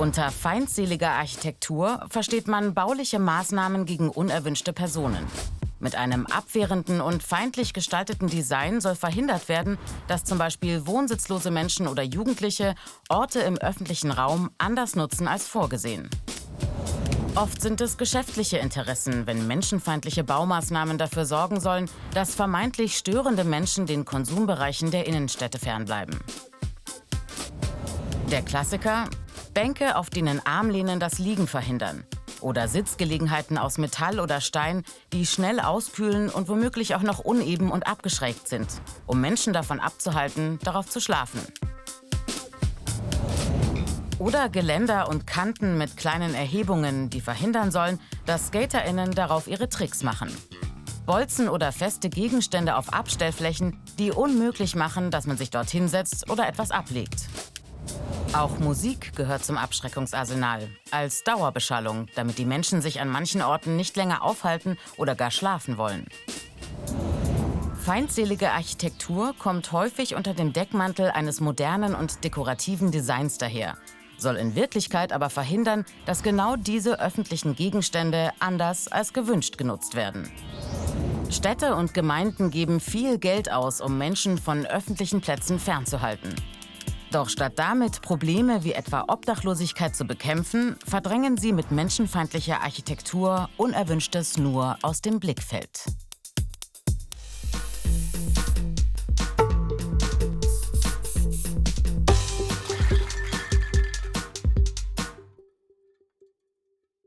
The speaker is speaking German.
Unter feindseliger Architektur versteht man bauliche Maßnahmen gegen unerwünschte Personen. Mit einem abwehrenden und feindlich gestalteten Design soll verhindert werden, dass zum Beispiel wohnsitzlose Menschen oder Jugendliche Orte im öffentlichen Raum anders nutzen als vorgesehen. Oft sind es geschäftliche Interessen, wenn menschenfeindliche Baumaßnahmen dafür sorgen sollen, dass vermeintlich störende Menschen den Konsumbereichen der Innenstädte fernbleiben. Der Klassiker? Bänke, auf denen Armlehnen das Liegen verhindern oder Sitzgelegenheiten aus Metall oder Stein, die schnell auskühlen und womöglich auch noch uneben und abgeschrägt sind, um Menschen davon abzuhalten, darauf zu schlafen. Oder Geländer und Kanten mit kleinen Erhebungen, die verhindern sollen, dass SkaterInnen darauf ihre Tricks machen. Bolzen oder feste Gegenstände auf Abstellflächen, die unmöglich machen, dass man sich dort hinsetzt oder etwas ablegt. Auch Musik gehört zum Abschreckungsarsenal, als Dauerbeschallung, damit die Menschen sich an manchen Orten nicht länger aufhalten oder gar schlafen wollen. Feindselige Architektur kommt häufig unter dem Deckmantel eines modernen und dekorativen Designs daher, soll in Wirklichkeit aber verhindern, dass genau diese öffentlichen Gegenstände anders als gewünscht genutzt werden. Städte und Gemeinden geben viel Geld aus, um Menschen von öffentlichen Plätzen fernzuhalten. Doch statt damit Probleme wie etwa Obdachlosigkeit zu bekämpfen, verdrängen sie mit menschenfeindlicher Architektur Unerwünschtes nur aus dem Blickfeld.